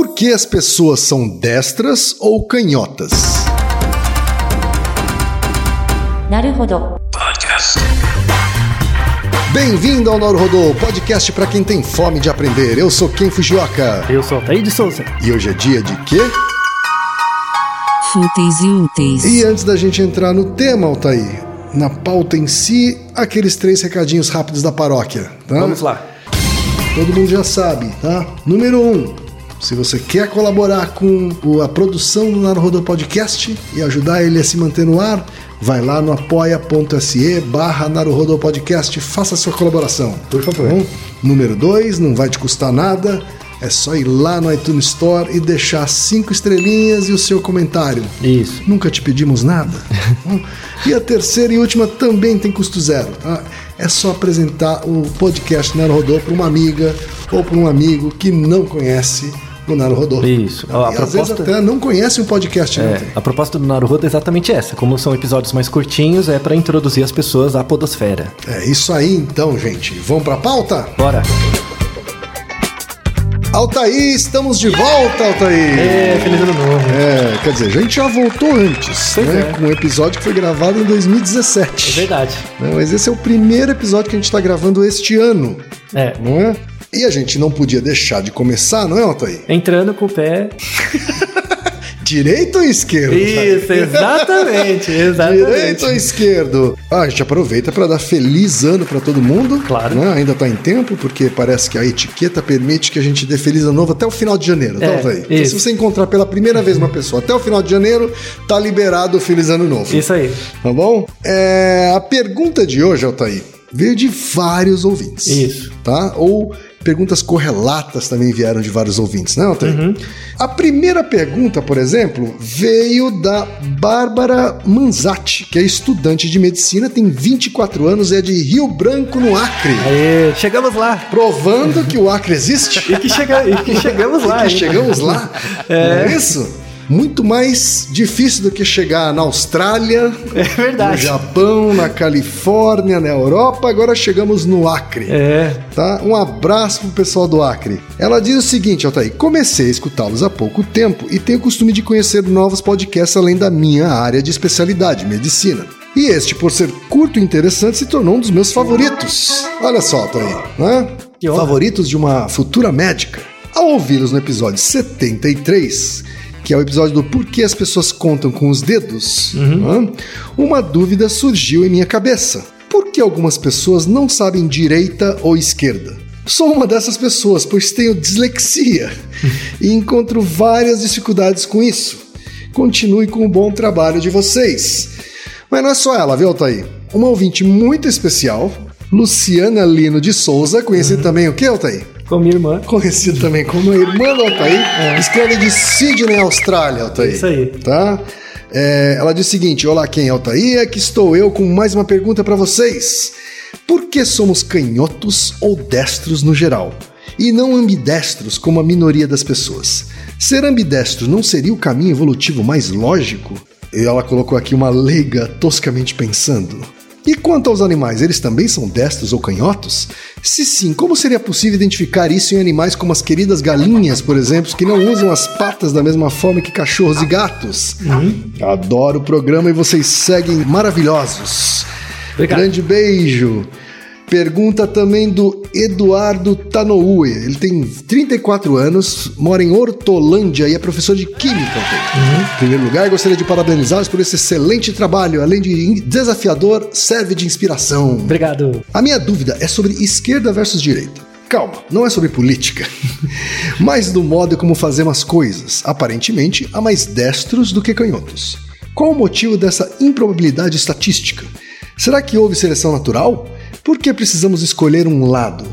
Por que as pessoas são destras ou canhotas? Podcast. Bem-vindo ao Noro podcast para quem tem fome de aprender. Eu sou Ken Fujioka. Eu sou Altair de Souza. E hoje é dia de quê? Fúteis e úteis. E antes da gente entrar no tema, Altair, na pauta em si, aqueles três recadinhos rápidos da paróquia, tá? Vamos lá. Todo mundo já sabe, tá? Número um, se você quer colaborar com a produção do Naruhodô Podcast e ajudar ele a se manter no ar, vai lá no apoia.se barra Naruhodô Podcast, faça a sua colaboração. Por favor. Tá? Número dois, não vai te custar nada, é só ir lá no iTunes Store e deixar cinco estrelinhas e o seu comentário. Isso. Nunca te pedimos nada. Hum. e a terceira e última também tem custo zero. tá? É só apresentar o podcast Naruhodô para uma amiga ou para um amigo que não conhece o Naruhodô. Isso. E A às vezes proposta- até não conhece um podcast. né? É, a proposta do Naruhodo é exatamente essa. Como são episódios mais curtinhos, é para introduzir as pessoas à podosfera. É isso aí então, gente. Vamos para a pauta? Bora. Altair, estamos de volta, Altair! É, feliz ano novo. É, quer dizer, a gente já voltou antes, Pois né? é. Com um episódio que foi gravado em 2017. É verdade. Né, Mas esse é o primeiro episódio que a gente está gravando este ano, É. não é? E a gente não podia deixar de começar, não é, Altair? Entrando com o pé. Direito ou esquerdo? Isso, exatamente. Exatamente. Direito ou esquerdo? Ah, a gente aproveita para dar feliz ano para todo mundo. Claro. né? Ainda tá em tempo, porque parece que a etiqueta permite que a gente dê feliz ano novo até o final de janeiro, tá, É, Altair? Então, isso. se você encontrar pela primeira vez uma pessoa até o final de janeiro, tá liberado o feliz ano novo. Isso aí. Tá bom? É, a pergunta de hoje, Altair, veio de vários ouvintes. Isso. Tá? Ou perguntas correlatas também vieram de vários ouvintes, né, Altair? Uhum. A primeira pergunta, por exemplo, veio da Bárbara Manzatti, que é estudante de medicina, tem 24 anos, é de Rio Branco, no Acre. Aê, chegamos lá. Provando que o Acre existe. E que, chega, e que chegamos lá. E que chegamos lá. É. É isso? Muito mais difícil do que chegar na Austrália, É no. Japão, na Califórnia, na Europa, agora chegamos no Acre. É. Tá? Um abraço pro pessoal do Acre. Ela diz o seguinte, Altair, comecei a escutá-los há pouco tempo e tenho o costume de conhecer novos podcasts além da minha área de especialidade, medicina. E este, por ser curto e interessante, se tornou um dos meus favoritos. Olha só, Altair, né? Favoritos de uma futura médica. Ao ouvi-los no episódio 73, que é o episódio do Porquê as pessoas contam com os dedos, né? uma dúvida surgiu em minha cabeça. Por que algumas pessoas não sabem direita ou esquerda? Sou uma dessas pessoas, pois tenho dislexia e encontro várias dificuldades com isso. Continue com o bom trabalho de vocês. Mas não é só ela, viu, Altair? Uma ouvinte muito especial, Luciana Lino de Souza, conhecida também o que, Altair? Com minha irmã. conhecido também como a irmã do Altair, escreve de Sydney, Austrália, Altair. É. Isso aí. Tá? É, ela diz o seguinte: Olá, quem é Altair? Aqui estou eu com mais uma pergunta para vocês. Por que somos canhotos ou destros no geral? E não ambidestros como a minoria das pessoas? Ser ambidestro não seria o caminho evolutivo mais lógico? E ela colocou aqui uma leiga toscamente pensando. E quanto aos animais, eles também são destros ou canhotos? Se sim, como seria possível identificar isso em animais como as queridas galinhas, por exemplo, que não usam as patas da mesma forma que cachorros e gatos? Adoro o programa e vocês seguem maravilhosos. Obrigado. Grande beijo. Pergunta também do Eduardo Tanoue. Ele tem 34 anos, mora em Hortolândia e é professor de Química. Em primeiro lugar, gostaria de parabenizá-los por esse excelente trabalho. Além de desafiador, serve de inspiração. Obrigado. A minha dúvida é sobre esquerda versus direita. Calma, não é sobre política, mas do modo como fazemos as coisas. Aparentemente, há mais destros do que canhotos. Qual o motivo dessa improbabilidade estatística? Será que houve seleção natural? Por que precisamos escolher um lado?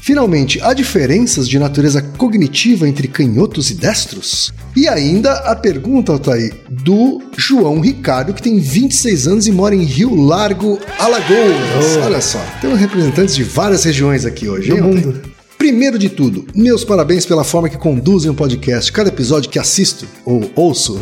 Finalmente, há diferenças de natureza cognitiva entre canhotos e destros? E ainda a pergunta, Altair, do João Ricardo, que tem 26 anos e mora em Rio Largo, Alagoas. Oh. Olha só, temos representantes de várias regiões aqui hoje, Do hein, Altair? mundo. Primeiro de tudo, meus parabéns pela forma que conduzem o podcast. Cada episódio que assisto ou ouço,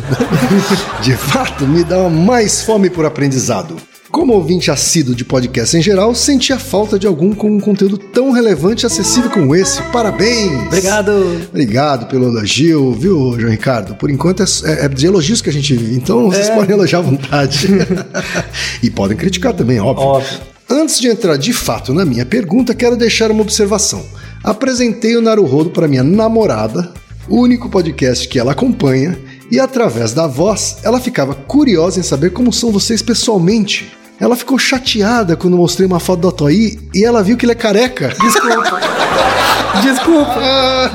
de fato, me dá mais fome por aprendizado. Como ouvinte assíduo de podcast em geral, senti a falta de algum com um conteúdo tão relevante e acessível como esse. Parabéns! Obrigado! Obrigado pelo elogio, viu, João Ricardo? Por enquanto é, é de elogios que a gente vive, então vocês É. podem elogiar à vontade. e podem criticar também, óbvio. Óbvio. Antes de entrar de fato na minha pergunta, quero deixar uma observação. Apresentei o Naruhodo para minha namorada, o único podcast que ela acompanha, e através da voz, ela ficava curiosa em saber como são vocês pessoalmente. Ela ficou chateada quando mostrei uma foto do Atoí e ela viu que ele é careca. Desculpa. Desculpa. Ah,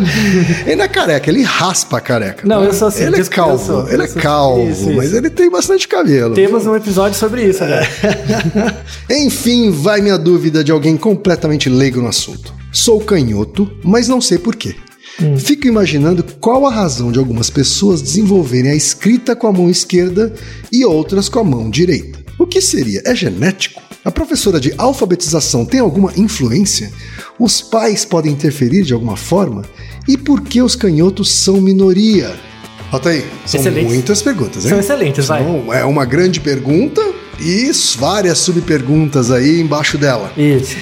ele não é careca, ele raspa a careca. Não, eu sou assim, Ele é calvo, sou- ele é sou- calvo, isso, isso. mas ele tem bastante cabelo. Temos um episódio sobre isso, né? Enfim, vai minha dúvida de alguém completamente leigo no assunto. Sou canhoto, mas não sei porquê. Fico imaginando qual a razão de algumas pessoas desenvolverem a escrita com a mão esquerda e outras com a mão direita. O que seria? É genético? A professora de alfabetização tem alguma influência? Os pais podem interferir de alguma forma? E por que os canhotos são minoria? Bota aí, são Excelente. muitas perguntas, hein? São excelentes, vai. Então, é uma grande pergunta e várias subperguntas aí embaixo dela. Isso.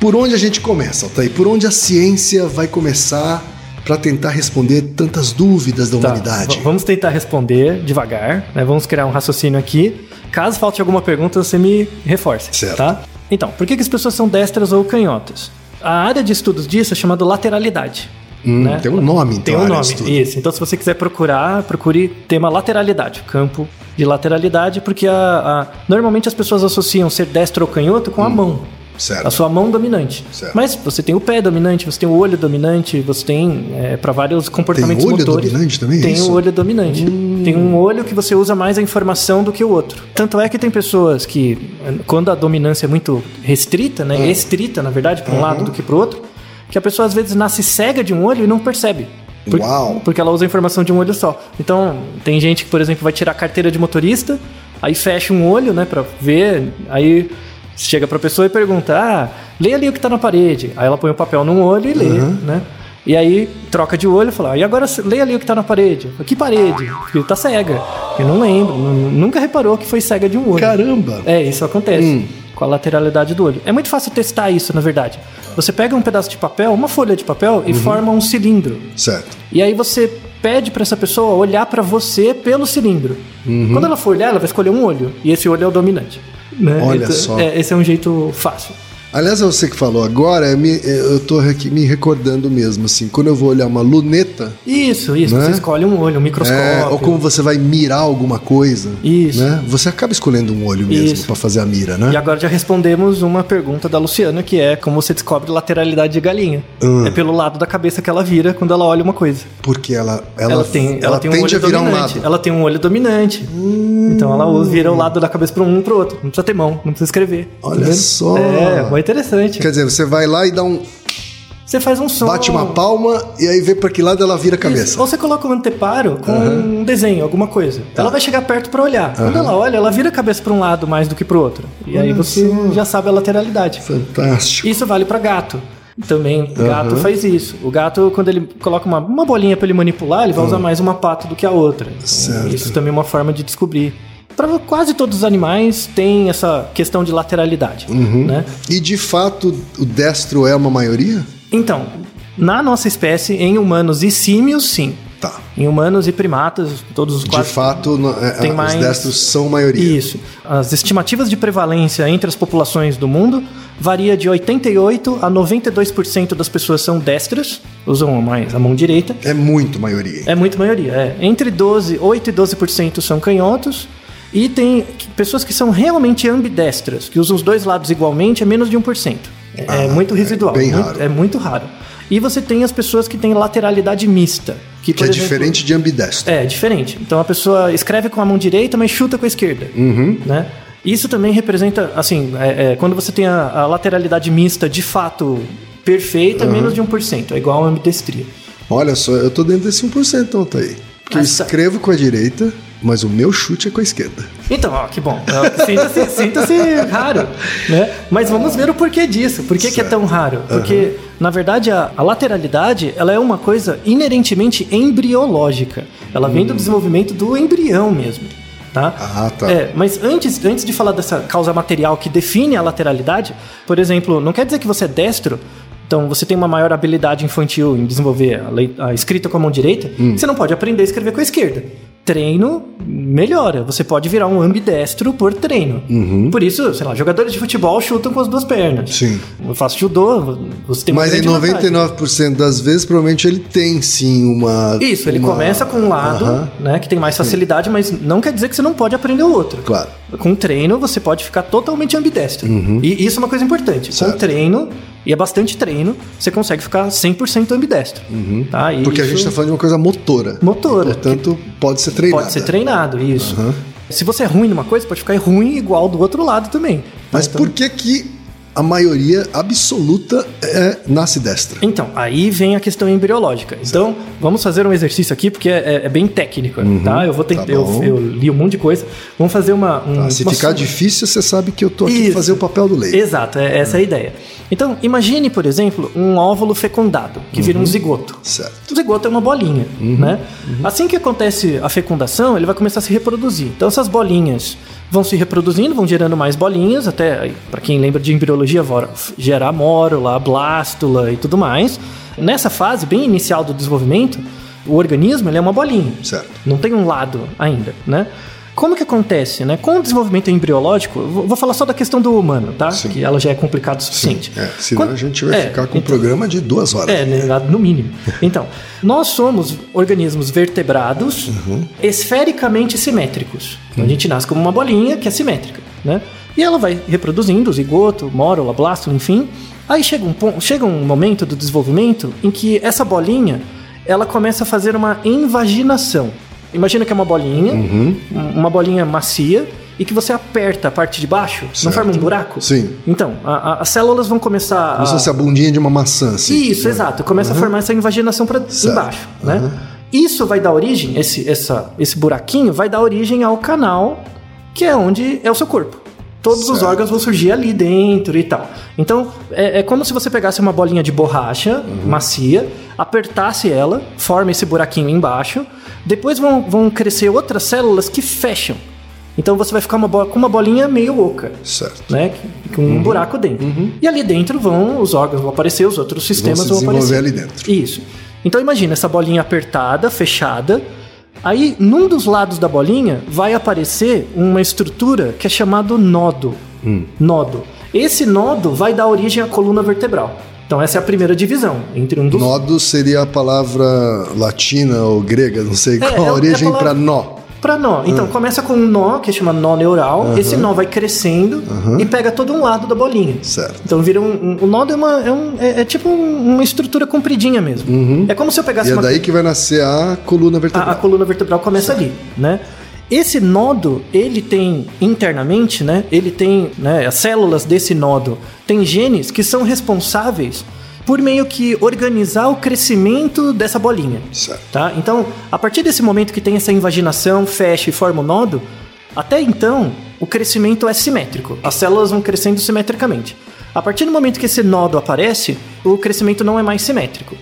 Por onde a gente começa, Altair? Por onde a ciência vai começar para tentar responder tantas dúvidas da Tá, humanidade? vamos tentar responder devagar, né? Vamos criar um raciocínio aqui. Caso falte alguma pergunta, você me reforce, Certo. tá? Então, por que, que as pessoas são destras ou canhotas? A área de estudos disso é chamada lateralidade. Hum, né? Tem um nome, então. Tem um nome, estudo. isso. Então, se você quiser procurar, procure tema lateralidade, campo de lateralidade, porque a, a- normalmente as pessoas associam ser destro ou canhoto com a mão. Certo. A sua mão dominante. Certo. Mas você tem o pé dominante, você tem o olho dominante, você tem para vários comportamentos olho motores. dominante também, é Tem o olho dominante. Tem um olho que você usa mais a informação do que o outro. Tanto é que tem pessoas que, quando a dominância é muito restrita, Ah. né, estrita, na verdade, para um lado do que para o outro, que a pessoa às vezes nasce cega de um olho e não percebe. Por- Uau. Porque ela usa a informação de um olho só. Então, tem gente que, por exemplo, vai tirar a carteira de motorista, aí fecha um olho, né, para ver, aí chega pra pessoa e pergunta: "Ah, lê ali o que tá na parede". Aí ela põe o papel num olho e lê, né? E aí troca de olho e fala: "E agora lê ali o que tá na parede". Que parede? Porque tá cega. Eu não lembro, nu- nunca reparou que foi cega de um olho. Caramba! É, isso acontece com a lateralidade do olho. É muito fácil testar isso, na verdade. Você pega um pedaço de papel, uma folha de papel e forma um cilindro. Certo. E aí você pede pra essa pessoa olhar pra você pelo cilindro. Uhum. Quando ela for olhar, ela vai escolher um olho. E esse olho é o dominante. Né? Olha Então, só. é, esse é um jeito fácil. Aliás, é você que falou agora, eu, me- eu tô aqui me recordando mesmo, assim, quando eu vou olhar uma luneta, Isso, isso. Né? Você escolhe um olho, um microscópio. é, ou como você vai mirar alguma coisa, Isso. né? Você acaba escolhendo um olho mesmo para fazer a mira, né? E agora já respondemos uma pergunta da Luciana, que é como você descobre lateralidade de galinha. Hum. É pelo lado da cabeça que ela vira quando ela olha uma coisa. Porque ela, ela, Ela, tem, ela, tem um olho um dominante. lado. Ela tem um olho dominante. Então ela usa- vira o lado da cabeça para um para outro. Não precisa ter mão, não precisa escrever. Olha Tá só. É, interessante. Quer dizer, você vai lá e dá um. Você faz um som. bate uma palma e aí vê pra que lado ela vira a Isso. cabeça. Ou você coloca um anteparo com um desenho, alguma coisa. Tá. Ela vai chegar perto para olhar. Quando ela olha, ela vira a cabeça para um lado mais do que para o outro. E aí você já sabe a lateralidade. Fantástico. Isso vale para gato. Também o gato faz isso. O gato, quando ele coloca uma, uma bolinha para ele manipular, ele vai usar mais uma pata do que a outra. Então, Certo. Isso também é uma forma de descobrir. Para quase todos os animais tem essa questão de lateralidade, né? E de fato, o destro é uma maioria? Então, na nossa espécie, em humanos e símios, sim. Tá. Em humanos e primatas, todos os De quatro. fato, no- é, Tem os mais- destros são maioria. Isso. As estimativas de prevalência entre as populações do mundo varia de 88 a 92% das pessoas são destras, usam mais a mão direita. É muito maioria. É muito maioria, é. Entre 12, 8 e 12% são canhotos. E tem pessoas que são realmente ambidestras, que usam os dois lados igualmente, é menos de 1%. É, Ah, é muito é residual. bem muito- raro. É muito raro. E você tem as pessoas que têm lateralidade mista. Que, Que é exemplo, diferente de ambidestro. é, diferente. Então a pessoa escreve com a mão direita, mas chuta com a esquerda. Uhum. Né? Isso também representa, assim, é- é, quando você tem a, a lateralidade mista de fato perfeita, menos de 1%. É igual a ambidestria. Olha só, eu tô dentro desse 1% então, tá aí. Porque eu Mas tá- escrevo com a direita, mas o meu chute é com a esquerda. Então, ó, que bom. Sinta-se sinta-se raro. Né? Mas vamos ver o porquê disso. Por que, que é tão raro? Porque, na verdade, a, a lateralidade ela é uma coisa inerentemente embriológica. Ela vem do desenvolvimento do embrião mesmo. Tá? Ah, tá. É, mas antes, antes de falar dessa causa material que define a lateralidade, por exemplo, não quer dizer que você é destro, então você tem uma maior habilidade infantil em desenvolver a, lei- a escrita com a mão direita, Hum. você não pode aprender a escrever com a esquerda. Treino melhora. Você pode virar um ambidestro por treino. Por isso, sei lá, jogadores de futebol chutam com as duas pernas. Uhum. Sim. Eu faço judô, você tem Mas em grande vantagem. 99% das vezes, provavelmente ele tem sim uma. Isso, ele uma- começa com um lado, Aham, né, que tem mais facilidade, mas não quer dizer que você não pode aprender o outro. Claro. Com treino, você pode ficar totalmente ambidestro. E isso é uma coisa importante. Uhum. Certo. Com treino, e é bastante treino, você consegue ficar 100% ambidestro. Tá? E Uhum. Porque a isso gente está falando de uma coisa motora. Motora. Portanto, pode ser treinada. Pode ser treinado, isso. Se você é ruim numa coisa, pode ficar ruim igual do outro lado também. Mas Então- por que que a maioria absoluta é, nasce destra? Então, aí vem a questão embriológica. Então, vamos fazer um exercício aqui, porque é, é bem técnico, tá? Eu vou tentar. tá eu, eu li um monte de coisa. Vamos fazer uma. Um, Tá, se uma ficar su- difícil, você sabe que eu tô aqui Isso. fazer o papel do leite. Exato, é, essa é a ideia. Então, imagine, por exemplo, um óvulo fecundado, que vira um zigoto. Certo. O zigoto é uma bolinha, né? Assim que acontece a fecundação, ele vai começar a se reproduzir. Então, essas bolinhas vão se reproduzindo, vão gerando mais bolinhas, até, para quem lembra de embriologia, vora- gerar mórula, blástula e tudo mais. Nessa fase bem inicial do desenvolvimento, o organismo ele é uma bolinha. Certo. Não tem um lado ainda, né? Como que acontece, né? Com o desenvolvimento embriológico, vou falar só da questão do humano, tá? Sim. Que ela já é complicada o suficiente. É, senão Quando- a gente vai é, ficar com um então- programa de duas horas. é, né, no mínimo. Então, nós somos organismos vertebrados Uhum. esfericamente simétricos. Então, a gente nasce como uma bolinha que é simétrica, né? E ela vai reproduzindo zigoto, mórula, blástula, enfim. Aí chega um, pon- chega um momento do desenvolvimento em que essa bolinha ela começa a fazer uma invaginação. Imagina que é uma bolinha, Uhum. um- uma bolinha macia, e que você aperta a parte de baixo, não Certo. forma um buraco? Sim. Então, a- a- as células vão começar Como se a... fosse a bundinha de uma maçã, assim. Isso, exato. Começa a formar essa invaginação para embaixo, né? Isso vai dar origem, esse, essa, esse buraquinho vai dar origem ao canal, que é onde é o seu corpo. Todos os Certo. órgãos vão surgir ali dentro e tal. Então, é, é como se você pegasse uma bolinha de borracha macia, apertasse ela, forma esse buraquinho embaixo, depois vão, vão crescer outras células que fecham. Então você vai ficar uma com uma bolinha meio oca Certo. né? Com um buraco dentro. E ali dentro vão os órgãos vão aparecer, os outros sistemas se vão, aparecer. ali dentro. Isso. Então imagina essa bolinha apertada, fechada. Aí, num dos lados da bolinha, vai aparecer uma estrutura que é chamado nodo. Hum. Nodo. Esse nodo vai dar origem à coluna vertebral. Então essa é a primeira divisão entre um dos Nodo seria a palavra latina ou grega, não sei É, qual é- a é a origem palavra- para nó. Pra nó. Então começa com um nó, que chama nó neural. Esse nó vai crescendo e pega todo um lado da bolinha. Certo. Então vira um. um- o nódo é, uma, é, um- é- é tipo um- uma estrutura compridinha mesmo. É como se eu pegasse E é uma. daí que vai nascer a coluna A, vertebral. a coluna vertebral começa ali, né? Esse nodo, ele tem internamente, né? Ele tem, né? As células desse nodo têm genes que são responsáveis por meio que organizar o crescimento dessa bolinha. Certo. Tá? Então, a partir desse momento que tem essa invaginação, fecha e forma o nodo, até então o crescimento é simétrico. As células vão crescendo simetricamente. A partir do momento que esse nodo aparece, o crescimento não é mais simétrico,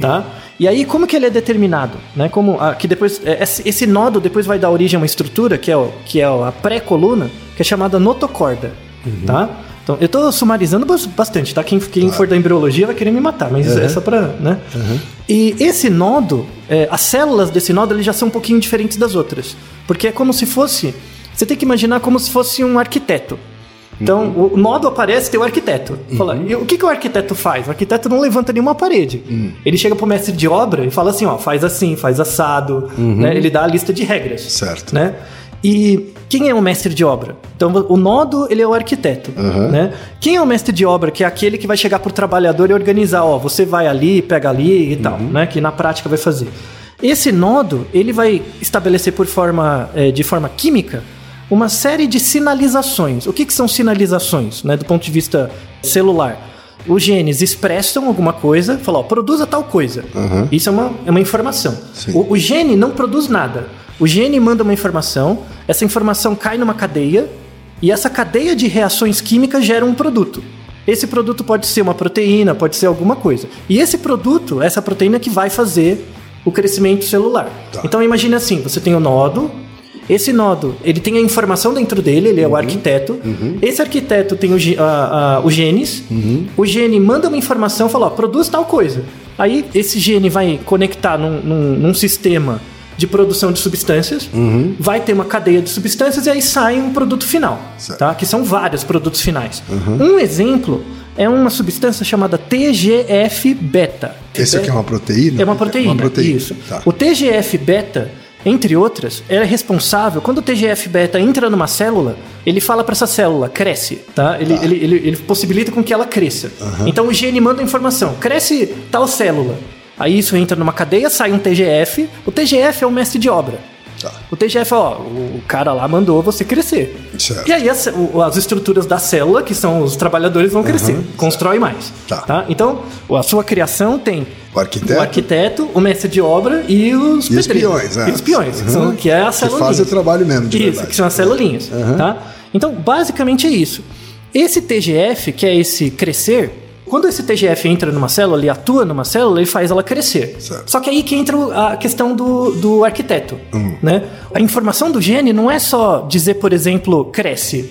tá? E aí como que ele é determinado, né? Como ah, que depois é, esse nodo depois vai dar origem a uma estrutura que é o, que é a pré-coluna, que é chamada notocorda, tá? Então, eu tô sumarizando bas- bastante, tá? Quem, quem for da embriologia vai querer me matar, mas é só pra, né? E esse nodo, é, as células desse nodo, eles já são um pouquinho diferentes das outras. Porque é como se fosse... Você tem que imaginar como se fosse um arquiteto. Então, o o nodo aparece, tem o arquiteto. Fala, e o que, que o arquiteto faz? O arquiteto não levanta nenhuma parede. Ele chega pro mestre de obra e fala assim, ó, faz assim, faz assado. né? Ele dá a lista de regras. Certo. Né? E quem é o mestre de obra? Então, o nodo, ele é o arquiteto, né? Quem é o mestre de obra? Que é aquele que vai chegar pro trabalhador e organizar, ó, você vai ali, pega ali e tal, né? Que na prática vai fazer. Esse nodo, ele vai estabelecer por forma, eh, de forma química uma série de sinalizações. O que, que são sinalizações, né? Do ponto de vista celular. Os genes expressam alguma coisa, falam, ó, produza tal coisa. Isso é uma, é uma informação. O, o gene não produz nada. O gene manda uma informação, essa informação cai numa cadeia, e essa cadeia de reações químicas gera um produto. Esse produto pode ser uma proteína, pode ser alguma coisa. E esse produto, essa proteína que vai fazer o crescimento celular. Tá. Então imagine assim, você tem o nodo, esse nodo, ele tem a informação dentro dele, ele é o arquiteto. Esse arquiteto tem o, a- a- o genes. O gene manda uma informação, fala, ó, produz tal coisa. Aí esse gene vai conectar num, num- num sistema de produção de substâncias, vai ter uma cadeia de substâncias e aí sai um produto final, Certo. tá? Que são vários produtos finais. Um exemplo é uma substância chamada TGF-beta. Esse aqui é uma proteína? É uma proteína, Uma proteína. isso. Tá. O TGF-beta, entre outras, é responsável, quando o TGF-beta entra numa célula, ele fala para essa célula, cresce, tá? Ele, ele, ele, ele possibilita com que ela cresça. Então o gene manda a informação, cresce tal célula. Aí isso entra numa cadeia, sai um TGF. O TGF é o mestre de obra. Tá. O TGF, ó, o cara lá mandou você crescer. Certo. E aí as, as estruturas da célula, que são os trabalhadores, vão crescer. Constrói mais. Tá. Então, a sua criação tem O arquiteto? o arquiteto, o mestre de obra e os E os peões, né? E os peões, que, Uhum. são, que é a Que célula. fazem o trabalho mesmo, de Isso, verdade. que são as celulinhas. Tá? Então, basicamente é isso. Esse TGF, que é esse crescer, quando esse TGF entra numa célula, ele atua numa célula, ele faz ela crescer. Certo. Só que aí que entra a questão do, do arquiteto. Hum. Né? A informação do gene não é só dizer, por exemplo, cresce.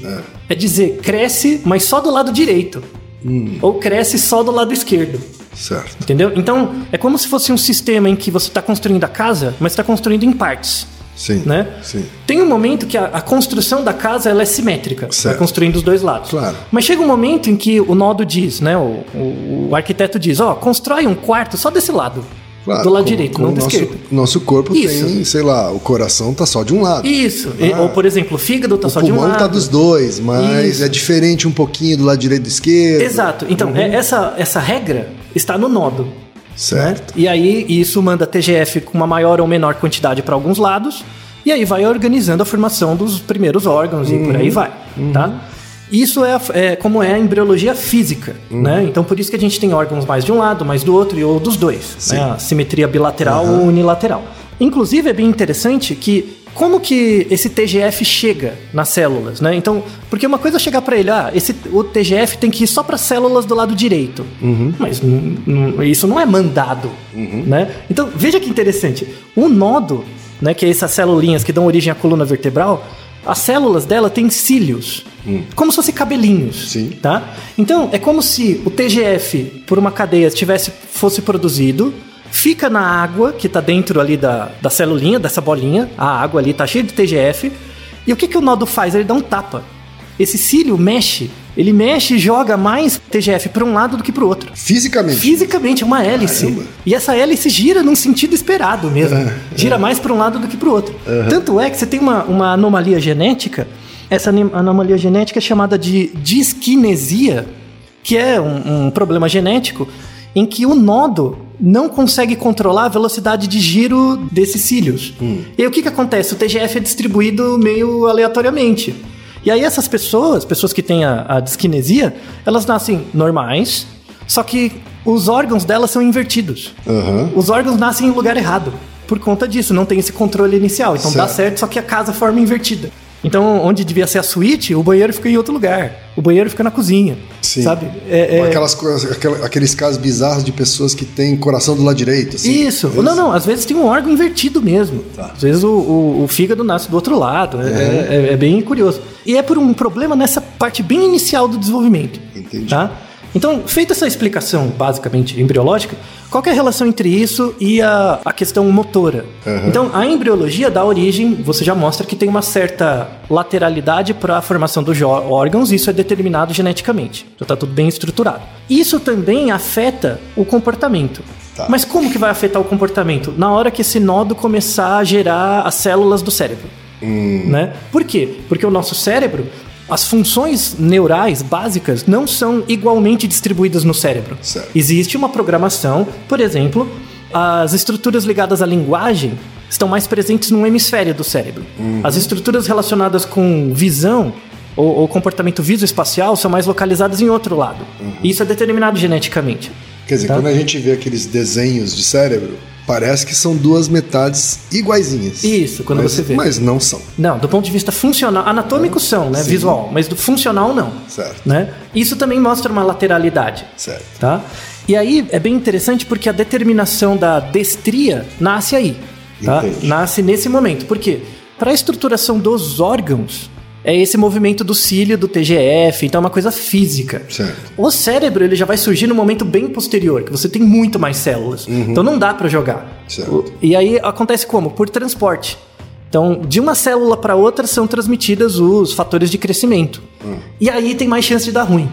É, dizer cresce, mas só do lado direito. Hum. Ou cresce só do lado esquerdo. Certo. Entendeu? Então, é como se fosse um sistema em que você está construindo a casa, mas está construindo em partes. Sim. Né? Sim. Tem um momento que a, a construção da casa ela é simétrica, Certo. vai construindo os dois lados. Claro. Mas chega um momento em que o nodo diz, né? O, o- o arquiteto diz, ó, constrói um quarto só desse lado. Claro, do lado como- direito, como não do nosso, esquerdo. Nosso corpo Isso. tem, sei lá, o coração tá só de um lado. Isso. Ah. ou, por exemplo, o fígado tá O só de um pulmão lado. tá dos dois, mas Isso. é diferente um pouquinho do lado direito e do esquerdo. Exato. Então, Uhum. é- essa, essa regra está no nodo. Certo. né? E aí isso manda TGF com uma maior ou menor quantidade para alguns lados, e aí vai organizando a formação dos primeiros órgãos e por aí vai, tá? Isso é, é como é a embriologia física, né? Então por isso que a gente tem órgãos mais de um lado, mais do outro e ou dos dois, Sim. né? A simetria bilateral ou unilateral. Inclusive é bem interessante que como que esse TGF chega nas células, né? Então, porque uma coisa é chegar para ele, ah, esse, o TGF tem que ir só para células do lado direito, mas n- n- isso não é mandado, né? Então, veja que interessante, o nodo, né, que é essas celulinhas que dão origem à coluna vertebral, as células dela têm cílios, como se fossem cabelinhos, Sim. tá? Então, é como se o TGF por uma cadeia tivesse fosse produzido, fica na água que tá dentro ali da, da celulinha, dessa bolinha, a água ali tá cheia de TGF, e o que que o nodo faz? Ele dá um tapa. Esse cílio mexe, ele mexe e joga mais TGF para um lado do que para o outro. Fisicamente. Fisicamente, é uma hélice. Caramba. E essa hélice gira num sentido esperado mesmo. Gira mais para um lado do que para o outro. Tanto é que você tem uma, uma anomalia genética. Essa anomalia genética é chamada de disquinesia, que é um, um problema genético em que o nodo não consegue controlar a velocidade de giro desses cílios. E aí o que, que acontece? O TGF é distribuído meio aleatoriamente. E aí essas pessoas, pessoas que têm a, a disquinesia, elas nascem normais, só que os órgãos delas são invertidos. Aham. Os órgãos nascem em lugar errado. Por conta disso, não tem esse controle inicial. Então dá Certo. certo, só que a casa forma invertida. Então, onde devia ser a suíte, o banheiro fica em outro lugar. O banheiro fica na cozinha. Sim. Sabe? É, é- Aquelas coisas, aqueles casos bizarros de pessoas que têm coração do lado direito. assim. Isso. Eles- Não, não, às vezes tem um órgão invertido mesmo. Tá. Às vezes o, o- o fígado nasce do outro lado. É, é- é bem curioso. E é por um problema nessa parte bem inicial do desenvolvimento. Entendi. Tá? Então, feita essa explicação basicamente embriológica, qual é a relação entre isso e a, a questão motora? Uhum. Então, a embriologia dá origem, você já mostra que tem uma certa lateralidade para a formação dos órgãos, isso é determinado geneticamente. Já está tudo bem estruturado. Isso também afeta o comportamento. Tá. Mas como que vai afetar o comportamento? Na hora que esse nodo começar a gerar as células do cérebro. Né? Por quê? Porque o nosso cérebro, as funções neurais básicas não são igualmente distribuídas no cérebro. Certo. Existe uma programação, por exemplo, as estruturas ligadas à linguagem estão mais presentes num hemisfério do cérebro. As estruturas relacionadas com visão ou, ou comportamento visoespacial são mais localizadas em outro lado. Isso é determinado geneticamente. Quer dizer, Tá. quando a gente vê aqueles desenhos de cérebro, parece que são duas metades iguaizinhas. Isso, quando mas, você vê. Mas não são. Não, do ponto de vista funcional, anatômico são, né, Sim. visual, mas do funcional não. Certo. Né? Isso também mostra uma lateralidade. Certo. Tá? E aí é bem interessante porque a determinação da destria nasce aí. Tá? Entendi. Nasce nesse momento. Por quê? Para a estruturação dos órgãos, é esse movimento do cílio, do TGF, então é uma coisa física. Certo. O cérebro ele já vai surgir no momento bem posterior, que você tem muito mais células. Então não dá para jogar. Certo. E aí acontece como? Por transporte. Então, de uma célula para outra são transmitidas os fatores de crescimento. E aí tem mais chance de dar ruim.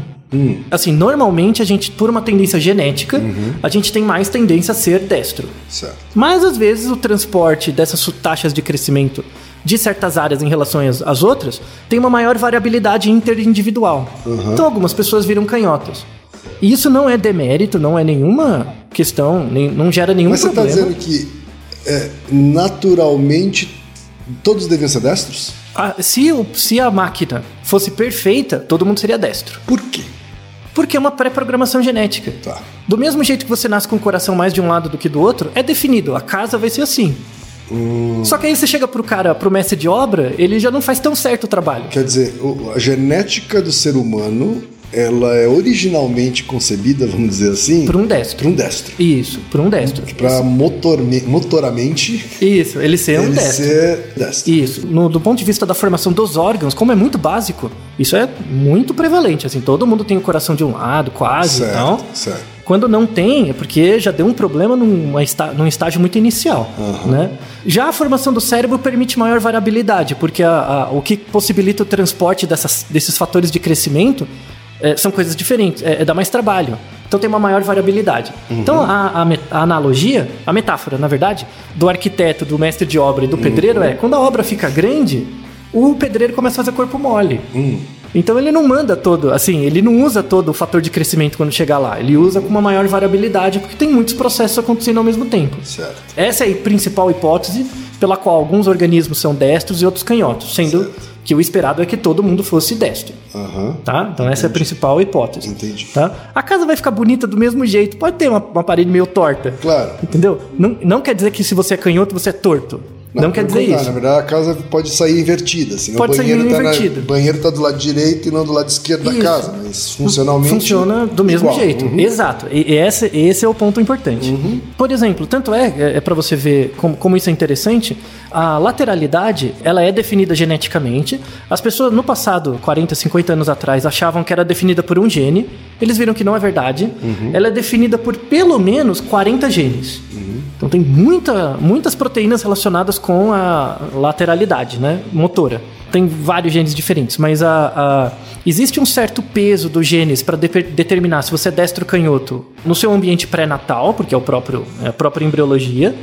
Assim, normalmente a gente, por uma tendência genética, a gente tem mais tendência a ser destro. Certo. Mas às vezes o transporte dessas taxas de crescimento de certas áreas em relação às, outras tem uma maior variabilidade interindividual. Então algumas pessoas viram canhotas. E isso não é demérito, não é nenhuma questão, nem, não gera nenhum Mas você está problema. dizendo que é, naturalmente todos deviam ser destros? Ah, se, o- se a máquina fosse perfeita, todo mundo seria destro. Por quê? Porque é uma pré-programação genética. Tá. Do mesmo jeito que você nasce com o coração mais de um lado do que do outro, é definido, a casa vai ser assim. Hum. Só que aí você chega pro cara, pro mestre de obra, ele já não faz tão certo o trabalho. Quer dizer, a genética do ser humano, ela é originalmente concebida, vamos dizer assim, Por um destro. para um destro. Isso, por um destro. Para motorme- motoramente Isso, ele ser um ele destro. ser destro. Isso. No- do ponto de vista da formação dos órgãos, como é muito básico, isso é muito prevalente. Assim, todo mundo tem o coração de um lado, quase. Então, Certo, certo. Quando não tem, é porque já deu um problema numa está- num estágio muito inicial. Né? Já a formação do cérebro permite maior variabilidade, porque a- a- o que possibilita o transporte dessas- desses fatores de crescimento é, são coisas diferentes, é, é dá mais trabalho. Então tem uma maior variabilidade. Então a, a a analogia, a metáfora, na verdade, do arquiteto, do mestre de obra e do pedreiro é quando a obra fica grande, o pedreiro começa a fazer corpo mole. Então ele não manda todo, assim, ele não usa todo o fator de crescimento quando chegar lá. Ele usa com uma maior variabilidade porque tem muitos processos acontecendo ao mesmo tempo. Certo. Essa é a principal hipótese pela qual alguns organismos são destros e outros canhotos, sendo que o esperado é que todo mundo fosse destro, Aham. tá? Então essa é a principal hipótese. Entendi. Tá? A casa vai ficar bonita do mesmo jeito, pode ter uma, uma parede meio torta. Claro. Entendeu? Não, não quer dizer que se você é canhoto você é torto. Não, quer pelo dizer isso. Na verdade, a casa pode sair invertida. Assim, Pode o sair banheiro tá na- invertida. O banheiro está do lado direito e não do lado esquerdo da Isso. casa. Mas funcionalmente. Funciona do mesmo igual. jeito. Uhum. Exato. E esse, esse é o ponto importante. Por exemplo, tanto é, é, para você ver como, como isso é interessante, a lateralidade ela é definida geneticamente. As pessoas no passado, 40, 50 anos atrás, achavam que era definida por um gene. Eles viram que não é verdade. Ela é definida por pelo menos 40 genes. Então tem muita, muitas proteínas relacionadas com a lateralidade, né? Motora. Tem vários genes diferentes, mas a, a- existe um certo peso dos genes para determinar se você é destro canhoto no seu ambiente pré-natal, porque é, o próprio, é a própria embriologia,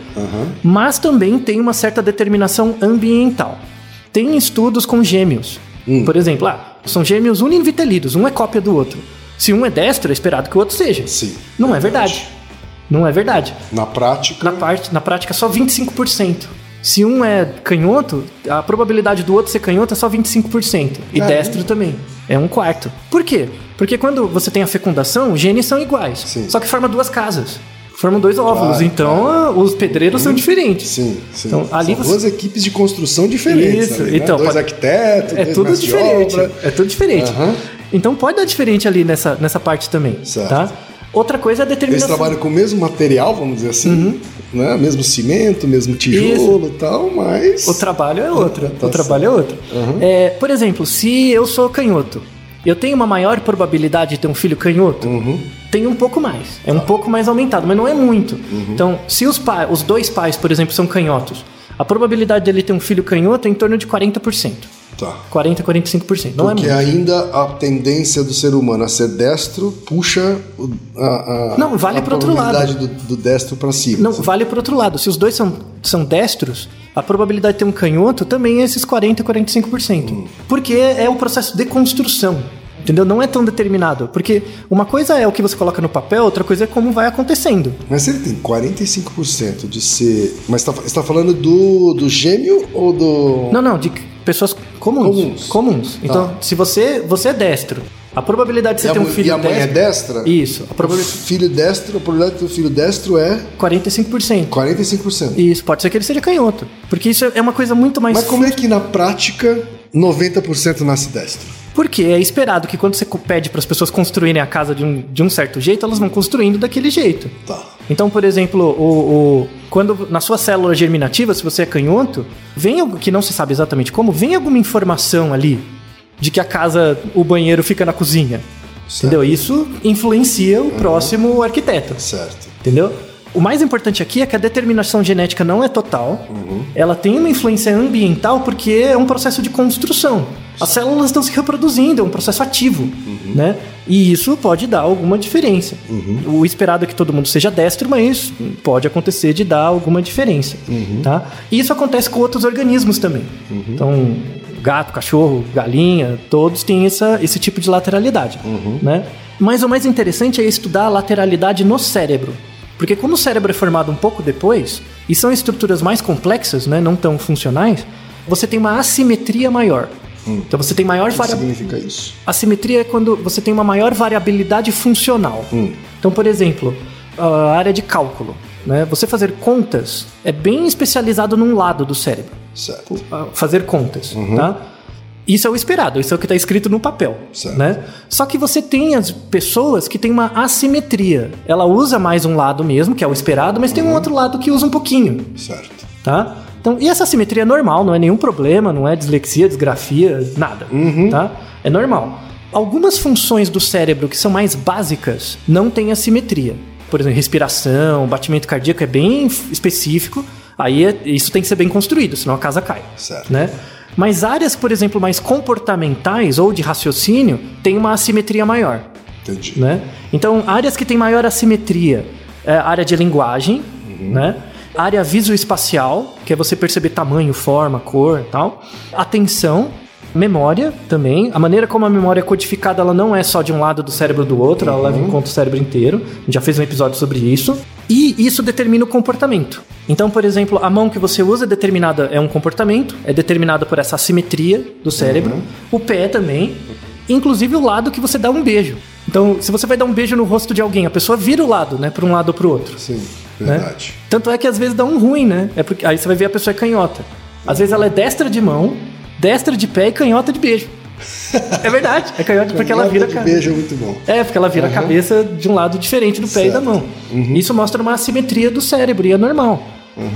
mas também tem uma certa determinação ambiental. Tem estudos com gêmeos. Por exemplo, ah, são gêmeos univitelidos, um é cópia do outro. Se um é destro, é esperado que o outro seja. Sim. Não é verdade. Não é verdade. Na prática. Na, parte, na prática, só 25%. Se um é canhoto, a probabilidade do outro ser canhoto é só 25%. E destro também. É um quarto. Por quê? Porque quando você tem a fecundação, os genes são iguais. Sim. Só que forma duas casas. Formam dois óvulos. Claro, então, ah, os pedreiros são diferentes. Sim, sim. Então, ali São você- duas equipes de construção diferentes. Isso, ali, né? então, Dois pode- arquitetos, É dois tudo diferente. obra. É tudo diferente. Aham. Então pode dar diferente ali nessa, nessa parte também. Certo. Tá? Outra coisa é a Eles determinação. trabalham com o mesmo material, vamos dizer assim, Uhum. né? Mesmo cimento, mesmo tijolo e tal, mas. O trabalho é outro. Tá o trabalho é outro. É, por exemplo, se eu sou canhoto, eu tenho uma maior probabilidade de ter um filho canhoto? Uhum. Tem um pouco mais. É um pouco mais aumentado, mas não é muito. Então, se os, pa- os dois pais, por exemplo, são canhotos, a probabilidade dele ter um filho canhoto é em torno de 40%. Tá. 40, 45%. Não Porque é muito. ainda a tendência do ser humano a ser destro puxa a, a, Não, vale a pro outro probabilidade do, do destro para cima. Não, vale pro outro lado. Se os dois são, são destros, a probabilidade de ter um canhoto também é esses 40, 45%. Porque é o processo de construção. Entendeu? Não é tão determinado. Porque uma coisa é o que você coloca no papel, outra coisa é como vai acontecendo. Mas ele tem 45% de ser. Mas tá, você está falando do, do gêmeo ou do. Não, não, de pessoas comuns. Comuns. Comuns. Então, Tá. se você, você é destro, a probabilidade de você a, ter um filho e a mãe é destro. destra? Isso. A probabilidade. filho destro, a probabilidade do filho destro é 45%. 45%. Isso, pode ser que ele seja canhoto. Porque isso é uma coisa muito mais. Mas como é que na prática 90% nasce destro? Porque é esperado que quando você pede para as pessoas construírem a casa de um, de um certo jeito, elas vão construindo daquele jeito. Tá. Então, por exemplo, o, o- quando na sua célula germinativa, se você é canhoto, vem algo que não se sabe exatamente como, vem alguma informação ali de que a casa, o banheiro fica na cozinha. Entendeu? Isso influencia o próximo arquiteto. Certo. Entendeu? O mais importante aqui é que a determinação genética não é total. Ela tem uma influência ambiental porque é um processo de construção. As células estão se reproduzindo, é um processo ativo, né? E isso pode dar alguma diferença. O esperado é que todo mundo seja destro, mas pode acontecer de dar alguma diferença, tá? E isso acontece com outros organismos também. Então, gato, cachorro, galinha, todos têm essa, esse tipo de lateralidade, né? Mas o mais interessante é estudar a lateralidade no cérebro. Porque como o cérebro é formado um pouco depois, e são estruturas mais complexas, né, não tão funcionais, você tem uma assimetria maior. Então você tem maior O que variabilidade. significa isso? Assimetria é quando você tem uma maior variabilidade funcional. Então, por exemplo, a área de cálculo. Né? Você fazer contas é bem especializado num lado do cérebro. Certo. a fazer contas, tá? Isso é o esperado, isso é o que está escrito no papel, Certo. né? Só que você tem as pessoas que têm uma assimetria. Ela usa mais um lado mesmo, que é o esperado, mas tem um outro lado que usa um pouquinho, Certo. tá? Então, e essa assimetria é normal, não é nenhum problema, não é dislexia, desgrafia, nada, tá? É normal. Algumas funções do cérebro que são mais básicas não têm assimetria. Por exemplo, respiração, batimento cardíaco é bem específico. Aí é- isso tem que ser bem construído, senão a casa cai. Certo. Né? Mas áreas, por exemplo, mais comportamentais ou de raciocínio têm uma assimetria maior Entendi. né? Então, áreas que têm maior assimetria, é a área de linguagem, né? Área visoespacial, que é você perceber tamanho, forma, cor, e tal. Atenção, memória também. A maneira como a memória é codificada, ela não é só de um lado do cérebro do outro, ela leva em conta o cérebro inteiro. A gente já fez um episódio sobre isso. E isso determina o comportamento. Então, por exemplo, a mão que você usa é determinada é um comportamento, é determinada por essa assimetria do cérebro. O pé também. Inclusive o lado que você dá um beijo. Então, se você vai dar um beijo no rosto de alguém, a pessoa vira o lado, né? Para um lado ou para o outro. Sim, né? verdade. Tanto é que às vezes dá um ruim, né? É porque aí você vai ver a pessoa é canhota. Às vezes ela é destra de mão, destra de pé e canhota de beijo. é verdade, é canhota porque ela vira a de beijo é muito bom. É, porque ela vira a cabeça de um lado diferente do pé e da Certo. mão. Isso mostra uma assimetria do cérebro e é normal.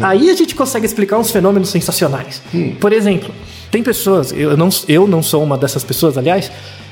Aí a gente consegue explicar uns fenômenos sensacionais. Por exemplo, tem pessoas, eu não, eu não sou uma dessas pessoas, aliás,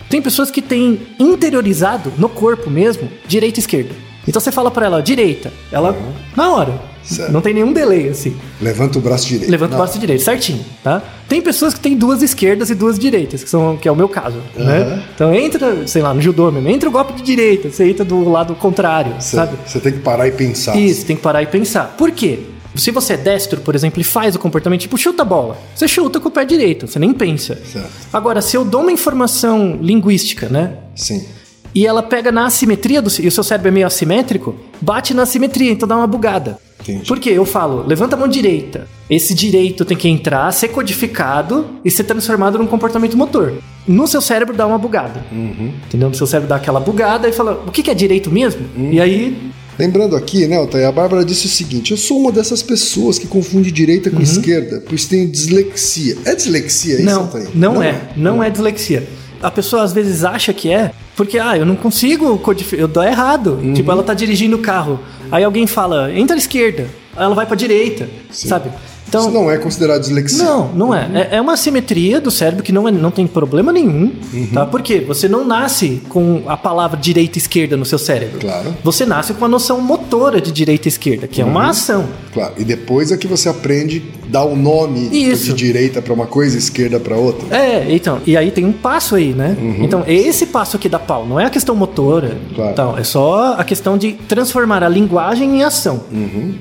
tem pessoas que têm interiorizado no corpo mesmo, direita e esquerda. Então você fala pra ela, direita, ela, na hora. Certo. Não tem nenhum delay, assim. Levanta o braço direito. Levanta o Não. braço direito, certinho, tá? Tem pessoas que têm duas esquerdas e duas direitas, que, são, que é o meu caso, né? Então entra, sei lá, no judô mesmo, entra o golpe de direita, você entra do lado contrário, Você, sabe? você tem que parar e pensar. Isso, tem que parar e pensar. Por quê? Se você é destro, por exemplo, e faz o comportamento tipo chuta a bola, você chuta com o pé direito, você nem pensa. Certo. Agora, se eu dou uma informação linguística, né? Sim. E ela pega na assimetria do e o seu cérebro é meio assimétrico, bate na assimetria, então dá uma bugada. Entendi. Por quê? Eu falo, levanta a mão direita. Esse direito tem que entrar, ser codificado e ser transformado num comportamento motor. No seu cérebro dá uma bugada. Uhum. Entendeu? No seu cérebro dá aquela bugada e fala, o que que é direito mesmo? Uhum. E aí Lembrando aqui, né, Altair, a Bárbara disse o seguinte: eu sou uma dessas pessoas que confunde direita com esquerda, pois tenho dislexia. É dislexia isso, Uhum. Não, Altair? não, é. Não é dislexia. A pessoa às vezes acha que é, porque, ah, eu não consigo codificar, eu dou errado. Uhum. Tipo, ela tá dirigindo o carro, aí alguém fala, entra à esquerda, aí ela vai pra direita, sabe? Então, Isso não é considerado dislexia. não, não é. é. é uma assimetria do cérebro que não, é, não tem problema nenhum, Uhum. tá? Por quê? Você não nasce com a palavra direita e esquerda no seu cérebro. Claro. Você nasce com a noção motora de direita e esquerda, que é Uhum. uma ação. Claro. E depois é que você aprende a dar o nome Isso. de direita pra uma coisa e esquerda pra outra. É, então, e aí tem um passo aí, né? Então, é esse passo que dá pau, não é a questão motora, Claro. tal, é só a questão de transformar a linguagem em ação,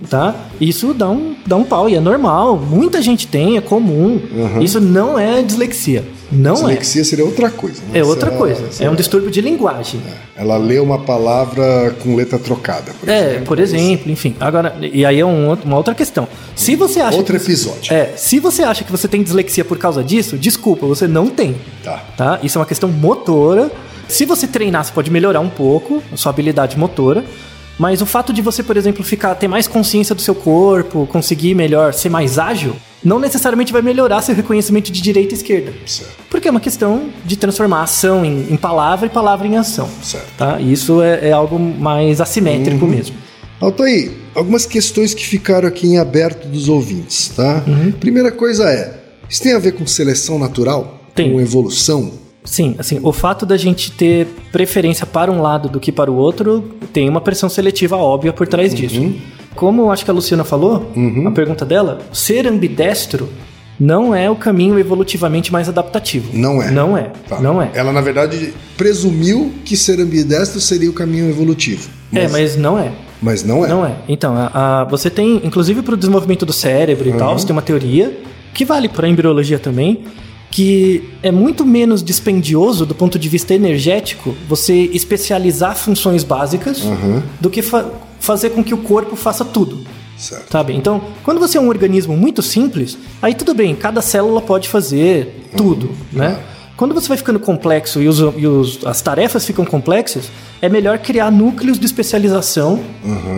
tá? Isso dá um, dá um pau e é normal, muita gente tem, é comum. Isso não é dislexia, não Dislexia seria outra coisa. né? é. É outra Será- coisa, é será- um distúrbio de linguagem. Ela lê uma palavra com letra trocada, por É, exemplo. por exemplo, enfim. Agora, e aí é um uma outra questão. Se você acha Outro você- episódio. É, se você acha que você tem dislexia por causa disso, desculpa, você não tem. Tá. tá? Isso é uma questão motora. Se você treinar, você pode melhorar um pouco a sua habilidade motora. Mas o fato de você, por exemplo, ficar ter mais consciência do seu corpo, conseguir melhor, ser mais ágil, não necessariamente vai melhorar seu reconhecimento de direita e esquerda. Certo. Porque é uma questão de transformar ação em, em palavra e palavra em ação. Certo. Tá? E isso é, é algo mais assimétrico mesmo. Altair, algumas questões que ficaram aqui em aberto dos ouvintes, tá? Uhum. Primeira coisa é, isso tem a ver com seleção natural? Tem. Com evolução? Sim, assim, o fato da gente ter preferência para um lado do que para o outro tem uma pressão seletiva óbvia por trás disso. Como eu acho que a Luciana falou, a pergunta dela, ser ambidestro não é o caminho evolutivamente mais adaptativo. Não é. Não é. Tá. Não é. Ela, na verdade, presumiu que ser ambidestro seria o caminho evolutivo. É, mas não é. Mas não é. Não é. Então, a- a- você tem, inclusive para o desenvolvimento do cérebro e tal, você tem uma teoria que vale para a embriologia também, que é muito menos dispendioso do ponto de vista energético você especializar funções básicas do que fa- fazer com que o corpo faça tudo. Certo. Sabe? Então, quando você é um organismo muito simples, aí tudo bem, cada célula pode fazer tudo, né? Quando você vai ficando complexo e, os- e os- as tarefas ficam complexas, é melhor criar núcleos de especialização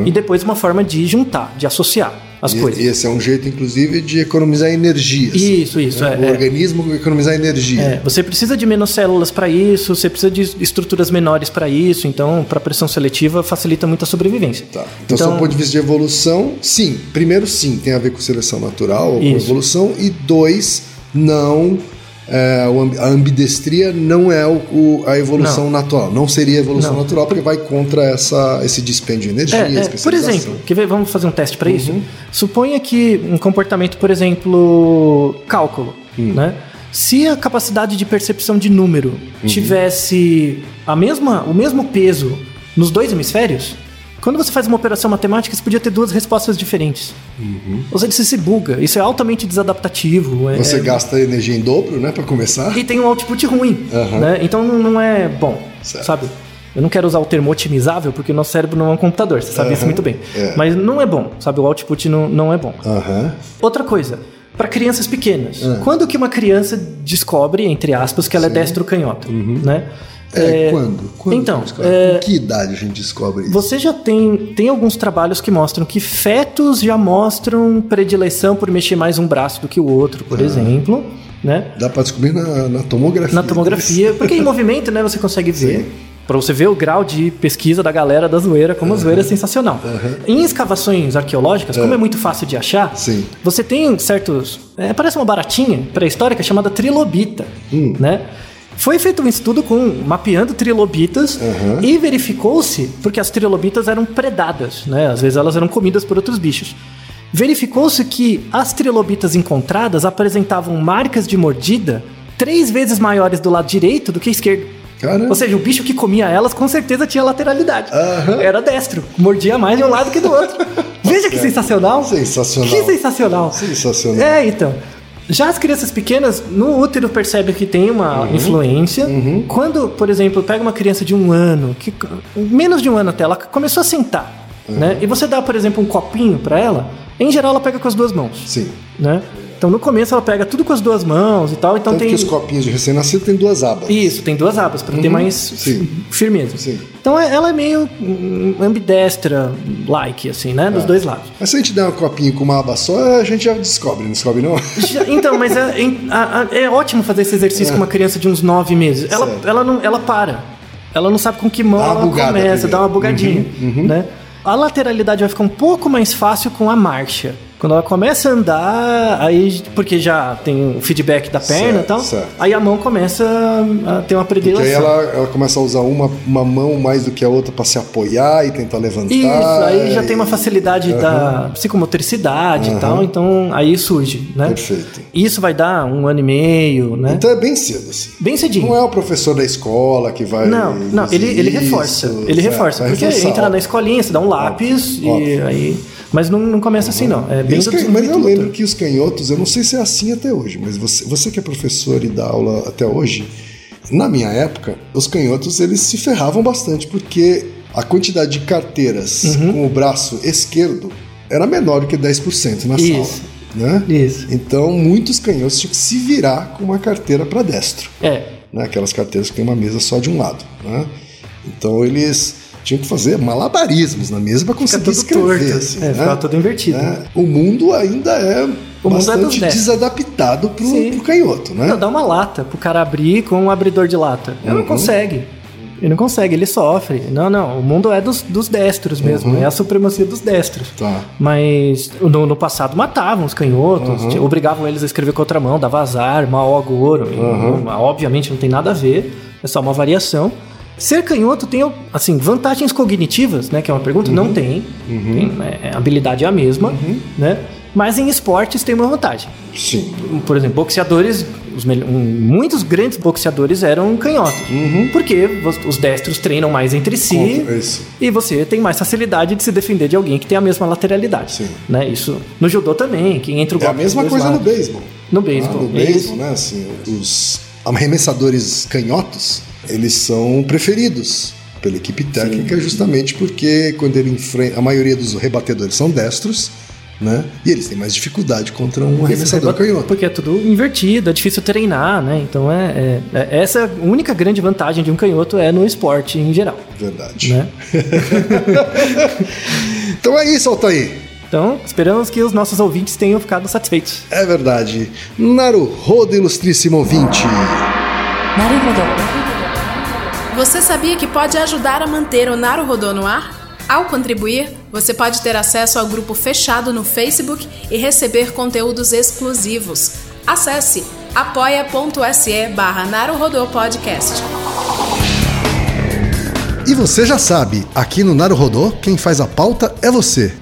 e depois uma forma de juntar, de associar as E- coisas. E esse é um jeito, inclusive, de economizar energias. Isso, isso, né? é, O é. organismo economizar energia. É, você precisa de menos células para isso, você precisa de estruturas menores para isso, então para pressão seletiva facilita muito a sobrevivência. Tá. Então, do ponto de vista de evolução, sim. Primeiro, sim, tem a ver com seleção natural ou com evolução. E dois, não. É, a ambidestria não é o, o- a evolução natural. Não seria a evolução Não. natural, porque vai contra essa, esse dispêndio de energia, É, é, por exemplo, ver? Vamos fazer um teste para isso? Uhum. Suponha que um comportamento, por exemplo, cálculo, Hum. né? Se a capacidade de percepção de número Uhum. tivesse a mesma, o mesmo peso nos dois hemisférios, quando você faz uma operação matemática, você podia ter duas respostas diferentes. Ou seja, você se buga. Isso é altamente desadaptativo. é- Uhum. Você é- gasta energia em dobro, né, para começar. e tem um output ruim, Aham. né? Então não, é bom, Certo. sabe? Eu não quero usar o termo otimizável porque o nosso cérebro não é um computador, você sabe isso Aham. muito bem. É. Mas não é bom, sabe? O output não, não é bom. Outra coisa, para crianças pequenas. Ah. Quando que uma criança descobre, entre aspas, que ela é destro canhoto, né? É, quando? Quando então, é, Com que idade a gente descobre isso? Você já tem, tem alguns trabalhos que mostram que fetos já mostram predileção por mexer mais um braço do que o outro, Ah. por exemplo, né? Dá para descobrir na, na tomografia. Na tomografia, porque em movimento, né, você consegue ver. Pra você ver o grau de pesquisa da galera da zoeira, como a zoeira é sensacional. Em escavações arqueológicas, como é muito fácil de achar, Sim. você tem certos. é, parece uma baratinha pré-histórica chamada trilobita. Hum. Né? Foi feito um estudo com mapeando trilobitas Uhum. e verificou-se, porque as trilobitas eram predadas, né? às vezes elas eram comidas por outros bichos. Verificou-se que as trilobitas encontradas apresentavam marcas de mordida três vezes maiores do lado direito do que esquerdo. Caramba. Ou seja, o bicho que comia elas com certeza tinha lateralidade. Aham. Era destro, mordia mais de um lado que do outro. Veja que sensacional. Sensacional. Que sensacional. Sensacional. É, então. Já as crianças pequenas, no útero percebe que tem uma Uhum. influência. Quando, por exemplo, pega uma criança de um ano, que menos de um ano até, ela começou a sentar, Uhum. né? E você dá, por exemplo, um copinho pra ela, em geral ela pega com as duas mãos, Sim. né? Então no começo ela pega tudo com as duas mãos e tal, então Tanto tem que os copinhos de recém-nascido têm duas abas. isso, tem duas abas para ter mais Sim. firmeza. Sim. Então é- ela é meio hum, ambidestra, like, assim, né? É. Dos dois lados. Mas se a gente der um copinho com uma aba só, a gente já descobre, não descobre não? Já- Então, mas é, a- é ótimo fazer esse exercício com uma criança de uns nove meses. Ela, Certo. ela, não, ela para. Ela não sabe com que mão ela começa, primeiro. dá uma bugadinha. Né? A lateralidade vai ficar um pouco mais fácil com a marcha. Quando ela começa a andar, aí, porque já tem o feedback da perna Certo, e tal, certo. aí a mão começa a ter uma Porque predileção. aí ela, ela começa a usar uma, uma mão mais do que a outra para se apoiar e tentar levantar. Isso, aí já e- tem uma facilidade da psicomotricidade e tal, então aí surge, né? Perfeito. Isso vai dar um ano e meio, né? Então é bem cedo, assim. Bem cedinho. Não é o professor da escola que vai. Não, não, ele, ele reforça. Ele é, reforça. vai Porque entra na escolinha, você dá um lápis e Óbvio. aí. Mas não, não começa assim, não. É bem can- Mas eu lembro que os canhotos, eu não sei se é assim até hoje, mas você, você que é professor e dá aula até hoje, na minha época, os canhotos eles se ferravam bastante, porque a quantidade de carteiras Uhum. com o braço esquerdo era menor do que 10% na Isso. sala. Né? Isso. Então, muitos canhotos tinham que se virar com uma carteira para destro. É. né? Aquelas carteiras que tem uma mesa só de um lado. Né? Então eles tinham que fazer malabarismos na mesa para conseguir escrever. torto. assim, É, né? ficava tudo invertido. Né? O mundo ainda é O mundo é bastante desadaptado pro, pro canhoto, né? Não, dá uma lata pro cara abrir com um abridor de lata. Ele Uhum. não consegue. Ele não consegue, ele sofre. Não, não, o mundo é dos, dos destros mesmo, é a supremacia dos destros. Tá. Mas no, no passado matavam os canhotos, t- obrigavam eles a escrever com outra mão, dava azar, mau agouro. não- obviamente não tem nada a ver, é só uma variação. Ser canhoto tem, assim, vantagens cognitivas, né? Que é uma pergunta? Não tem. Tem, né, a habilidade é a mesma, né? Mas em esportes tem uma vantagem. Sim. Por exemplo, boxeadores, muitos grandes boxeadores eram canhotos. Porque os, os destros treinam mais entre si e você tem mais facilidade de se defender de alguém que tem a mesma lateralidade. Sim. Né? Isso no judô também, quem entra o É a mesma coisa no lados. beisebol. No Ah, beisebol. no é beisebol, né? Assim, os arremessadores canhotos, eles são preferidos pela equipe técnica, Sim. justamente porque quando ele enfrenta. A maioria dos rebatedores são destros, né? E eles têm mais dificuldade contra um arremessador é, canhoto. Porque é tudo invertido, é difícil treinar, né? Então é, é, é essa é a única grande vantagem de um canhoto é no esporte em geral. Verdade. Né? então é isso, Altair. Então, esperamos que os nossos ouvintes tenham ficado satisfeitos. É verdade. Naruhodo, ilustríssimo ouvinte. Naruhodo. Você sabia que pode ajudar a manter o Naruhodô no ar? Ao contribuir, você pode ter acesso ao grupo fechado no Facebook e receber conteúdos exclusivos. Acesse apoia.se barra Podcast. E você já sabe, aqui no Naruhodô, quem faz a pauta é você.